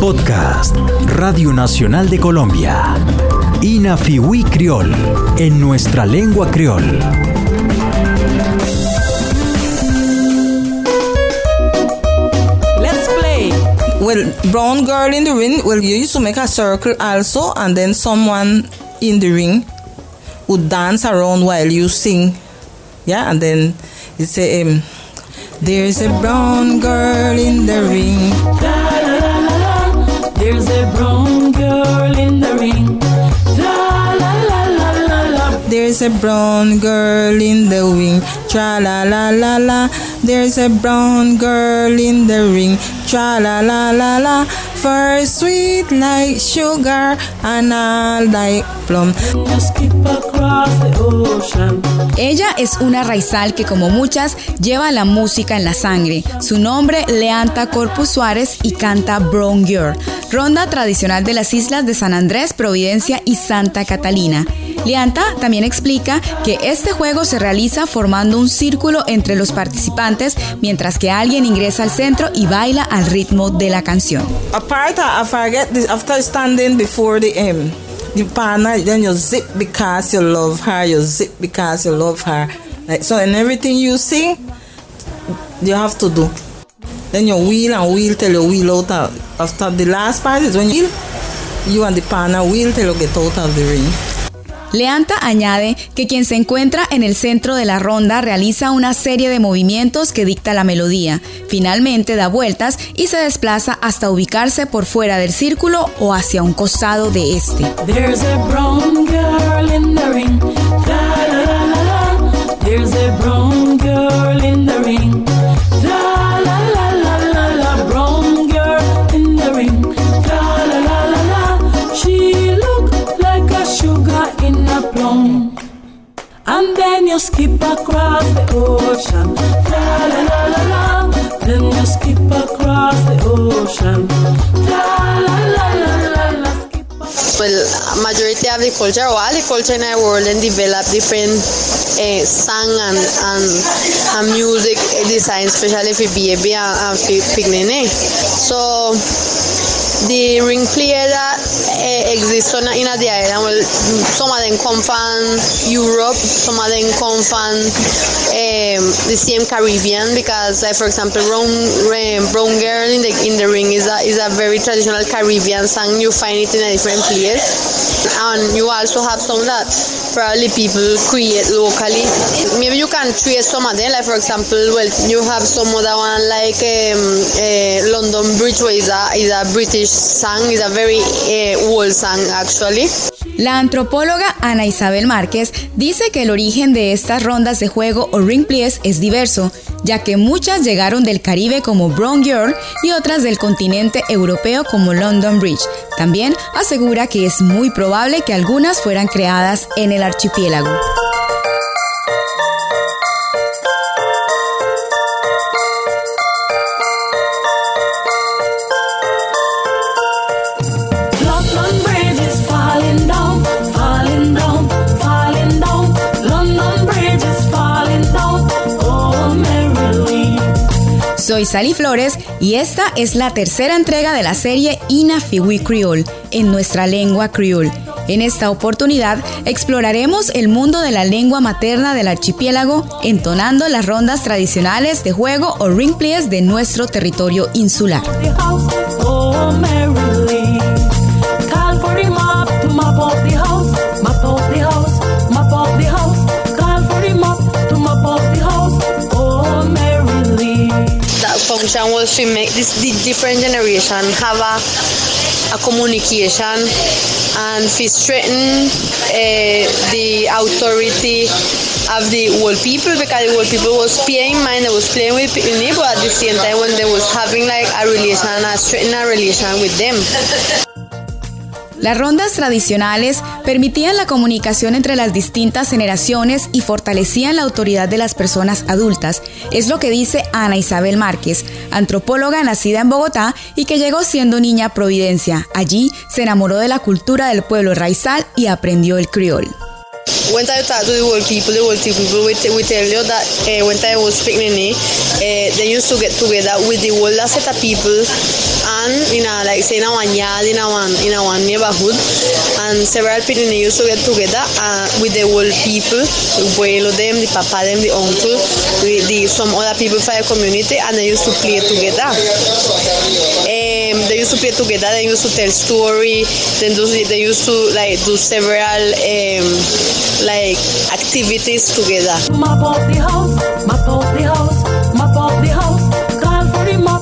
Podcast Radio Nacional de Colombia. Inafiwi Criol, en nuestra lengua criol. Let's play. Well, brown girl in the ring, well, you used to make a circle also, and then someone in the ring would dance around while you sing. Yeah, and then you say, um, There's a brown girl in the ring. La la la la la. There's a brown girl in the ring. There's a brown girl in the ring. Tra la la la la. There's a brown girl in the ring. Tra la la la la. For sweet like sugar and all like plum. You skip across the ocean. Ella es una raizal que como muchas lleva la música en la sangre. Su nombre Leanta Corpus Suárez y canta Brown Girl, ronda tradicional de las islas de San Andrés, Providencia y Santa Catalina. Leanta también explica que este juego se realiza formando un círculo entre los participantes mientras que alguien ingresa al centro y baila al ritmo de la canción. Apart, after standing before the um, the partner, then you zip because you love her, you zip because you love her. So, in everything you sing, you have to do. Then you wheel and wheel till you wheel out. After the last part is when you you and the partner wheel till you get out of the ring. Leanta añade que quien se encuentra en el centro de la ronda realiza una serie de movimientos que dicta la melodía. Finalmente da vueltas y se desplaza hasta ubicarse por fuera del círculo o hacia un costado de este. There's a brown girl in the ring. And then you skip across the ocean. La la la la la. Then you skip across the ocean. La la la la la la. Well, majority of the culture, all the culture in our world, and develop different uh, song and, and and music design, especially for baby and, and for picnic. So the ring player uh, exists on, in the island, well, some of them come from Europe, some of them come from um, the same Caribbean because, like for example, brown, brown girl in the in the ring is a is a very traditional Caribbean song. You find it in a different place, and you also have some that probably people create locally. Maybe you can trace some of them. Like for example, well, you have some other one like um, uh, London Bridge, where is a is a British song. is a very uh, old song actually. La antropóloga Ana Isabel Márquez dice que el origen de estas rondas de juego o ring plays es diverso, ya que muchas llegaron del Caribe como Brown Girl y otras del continente europeo como London Bridge. También asegura que es muy probable que algunas fueran creadas en el archipiélago. Soy Sally Flores y esta es la tercera entrega de la serie Ina Fiwi Creole en nuestra lengua creole. En esta oportunidad exploraremos el mundo de la lengua materna del archipiélago entonando las rondas tradicionales de juego o ring plays de nuestro territorio insular. Oh function was to make this the different generation have a, a communication and to strengthen uh, the authority of the old people because the old people was playing mind they was playing with but at the same time when they was having like a relation a strengthen a relation with them. Las rondas tradicionales permitían la comunicación entre las distintas generaciones y fortalecían la autoridad de las personas adultas. Es lo que dice Ana Isabel Márquez, antropóloga nacida en Bogotá y que llegó siendo niña a Providencia. Allí se enamoró de la cultura del pueblo raizal y aprendió el criol. When I talk to the old people, the old people will, will tell you that uh, when I was speaking, uh, they used to get together with the older set of people and you know like say in a one yard in a one in a one neighborhood and several people used to get together uh, with the old people, the abuelo them, the papa them, the uncle, the, the some other people from the community and they used to play together. Um, they used to tell story, then do, they used to like do several um, like activities together.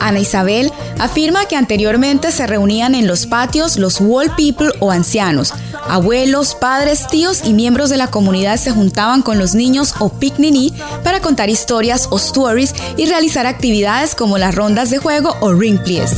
Ana Isabel afirma que anteriormente se reunían en los patios los wall people o ancianos. Abuelos, padres, tíos y miembros de la comunidad se juntaban con los niños o picniní para contar historias o stories y realizar actividades como las rondas de juego o ring plays.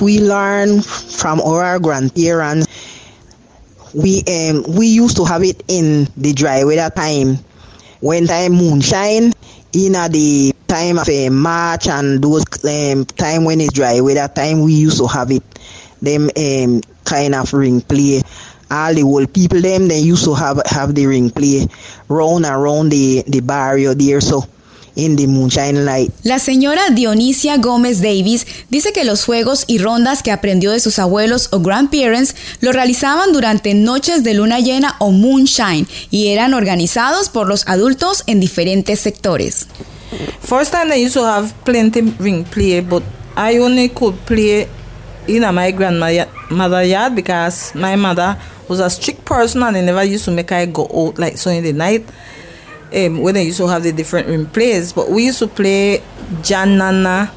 We learn from our grandparents. We um we used to have it in the dry weather time. When time moonshine, in a the time of uh, March and those um, time when it's dry weather time, we used to have it. Them um kind of ring play. All the old people them they used to have have the ring play round and round the the barrio there so in the moonshine light. La señora Dionisia Gómez Davis dice que los juegos y rondas que aprendió de sus abuelos o grandparents lo realizaban durante noches de luna llena o moonshine y eran organizados por los adultos en diferentes sectores. First time they used to have plenty ring play, but I only could play in a my grandmother mother yard because my mother was a strict person and they never used to make I go out like so in the night. Um, when used to have the different ring plays, but we used to play Janana,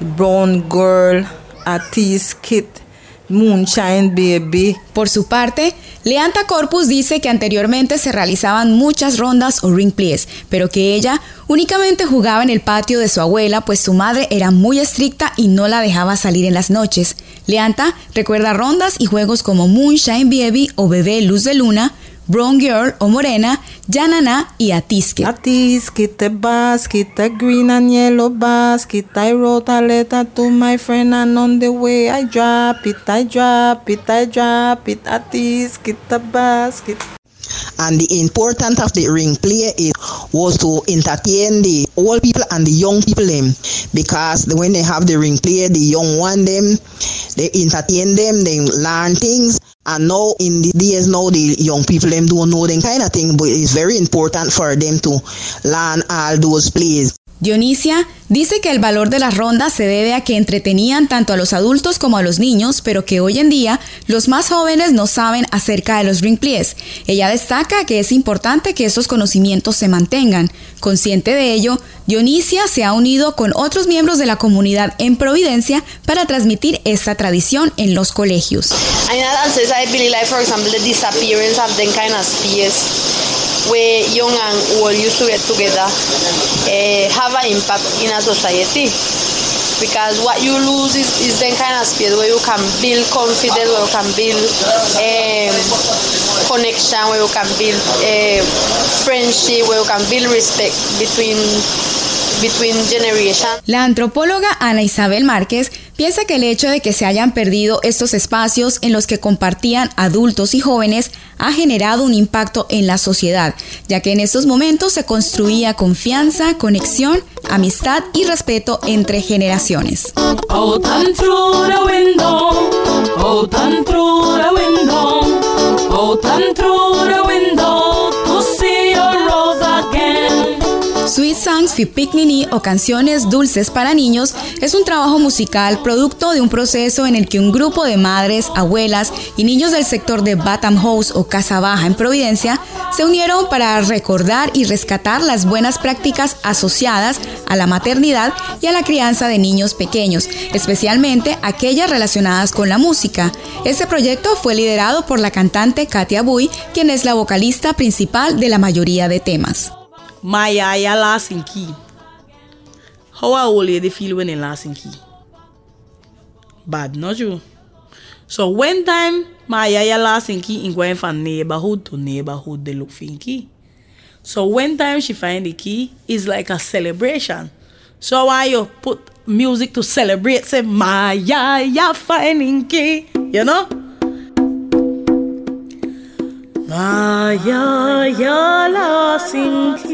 Brown Girl, Atis Kit, Moonshine Baby, Por su parte, Leanta Corpus dice que anteriormente se realizaban muchas rondas o ring plays, pero que ella únicamente jugaba en el patio de su abuela, pues su madre era muy estricta y no la dejaba salir en las noches. Leanta recuerda rondas y juegos como Moonshine Baby o Bebé Luz de Luna, Brown Girl o Morena, Yanana y Atisque. A tisket, a basket, a green and yellow basket. I wrote a letter to my friend and on the way I drop it, I drop it, I drop it. A tisket, a basket. And the importance of the ring play is was to entertain the old people and the young people them because when they have the ring play, the young one them they entertain them, they learn things. And now in the days now the young people them don't know them kind of thing, but it's very important for them to learn all those plays. Dionisia dice que el valor de las rondas se debe a que entretenían tanto a los adultos como a los niños, pero que hoy en día los más jóvenes no saben acerca de los ring plays. Ella destaca que es importante que estos conocimientos se mantengan. Consciente de ello, Dionisia se ha unido con otros miembros de la comunidad en Providencia para transmitir esta tradición en los colegios. The where young and old used to get together uh, have an impact in a society. Because what you lose is, is then kind of space where you can build confidence, where you can build um, connection, where you can build uh, friendship, where you can build respect between between generations. La antropóloga Ana Isabel Márquez piensa que el hecho de que se hayan perdido estos espacios en los que compartían adultos y jóvenes ha generado un impacto en la sociedad, ya que en estos momentos se construía confianza, conexión, amistad y respeto entre generaciones. Through the window, through the window, Sweet Songs for Picnic o Canciones Dulces para Niños es un trabajo musical producto de un proceso en el que un grupo de madres, abuelas y niños del sector de Batham House o Casa Baja en Providencia se unieron para recordar y rescatar las buenas prácticas asociadas a la maternidad y a la crianza de niños pequeños, especialmente aquellas relacionadas con la música. Este proyecto fue liderado por la cantante Katia Bui, quien es la vocalista principal de la mayoría de temas. My yaya last in key. How a old lady feel when they last in key? Bad, not you. So when time my yaya last in key in going from neighborhood to neighborhood, they look finky. So when time she find the key, it's like a celebration. So why you put music to celebrate, say my yaya finding key, you know? My yaya last in key.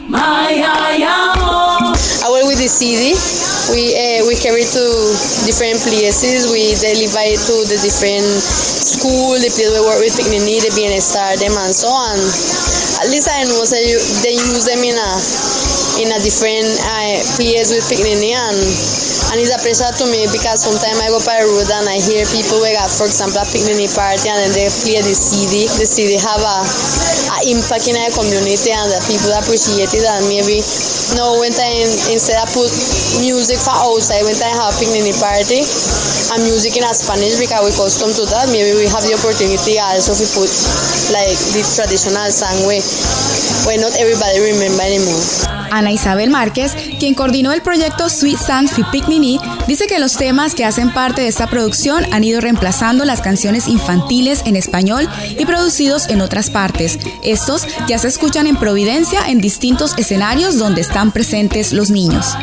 I went with the CD. We uh, we carry to different places. We deliver it to the different school, the place we work with Picnini, the Bienestar, them and so on. At least I know say you, they use them in a in a different uh, place with Picnini and and it's a pleasure to me because sometimes I go by the road and I hear people we got for example a Picnini party and then they play the CD. The CD have a, a impact in our community and the people appreciate it and maybe no when time instead I put music for outside when time have a picnic party and music in Spanish because we custom to that maybe we have the opportunity also to put like the traditional song way where not everybody remember anymore. Ana Isabel Márquez, quien coordinó el proyecto Sweet for Picnini, dice que los temas que hacen parte de esta producción han ido reemplazando las canciones infantiles en español y producidos en otras partes. Estos ya se escuchan en Providencia en distintos escenarios donde están presentes los niños.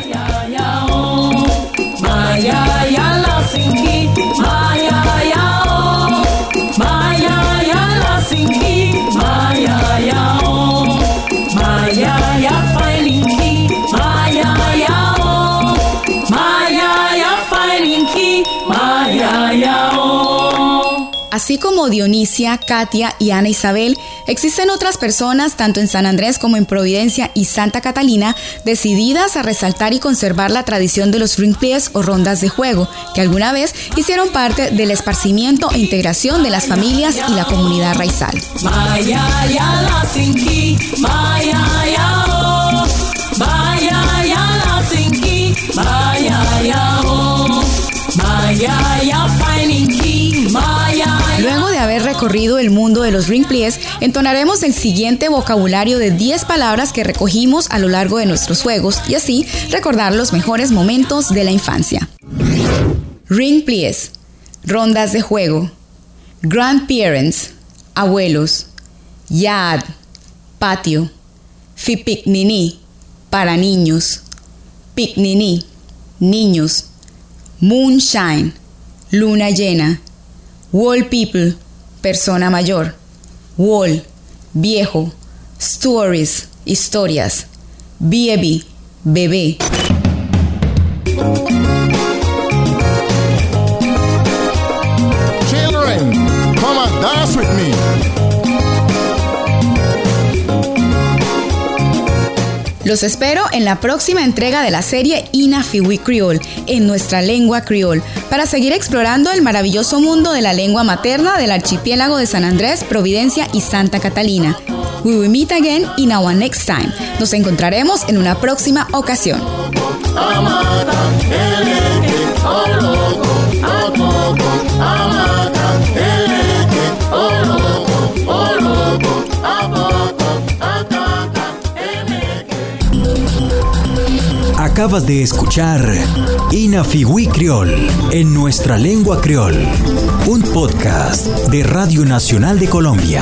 Así como Dionisia, Katia y Ana Isabel, existen otras personas, tanto en San Andrés como en Providencia y Santa Catalina, decididas a resaltar y conservar la tradición de los ring plays o rondas de juego, que alguna vez hicieron parte del esparcimiento e integración de las familias y la comunidad raizal. Recorrido el mundo de los ring entonaremos el siguiente vocabulario de 10 palabras que recogimos a lo largo de nuestros juegos y así recordar los mejores momentos de la infancia. Ring plays, rondas de juego. Grandparents, abuelos. Yard, patio. Fipicnini, para niños. Picnini, niños. Moonshine, luna llena. Wall people, persona mayor. Wall, viejo. Stories, historias. Baby, bebé. Los espero en la próxima entrega de la serie Inafiwi Creole, en nuestra lengua criol, para seguir explorando el maravilloso mundo de la lengua materna del archipiélago de San Andrés, Providencia y Santa Catalina. We will meet again in our next time. Nos encontraremos en una próxima ocasión. Acabas de escuchar Inafiwi Criol en nuestra lengua criol, un podcast de Radio Nacional de Colombia.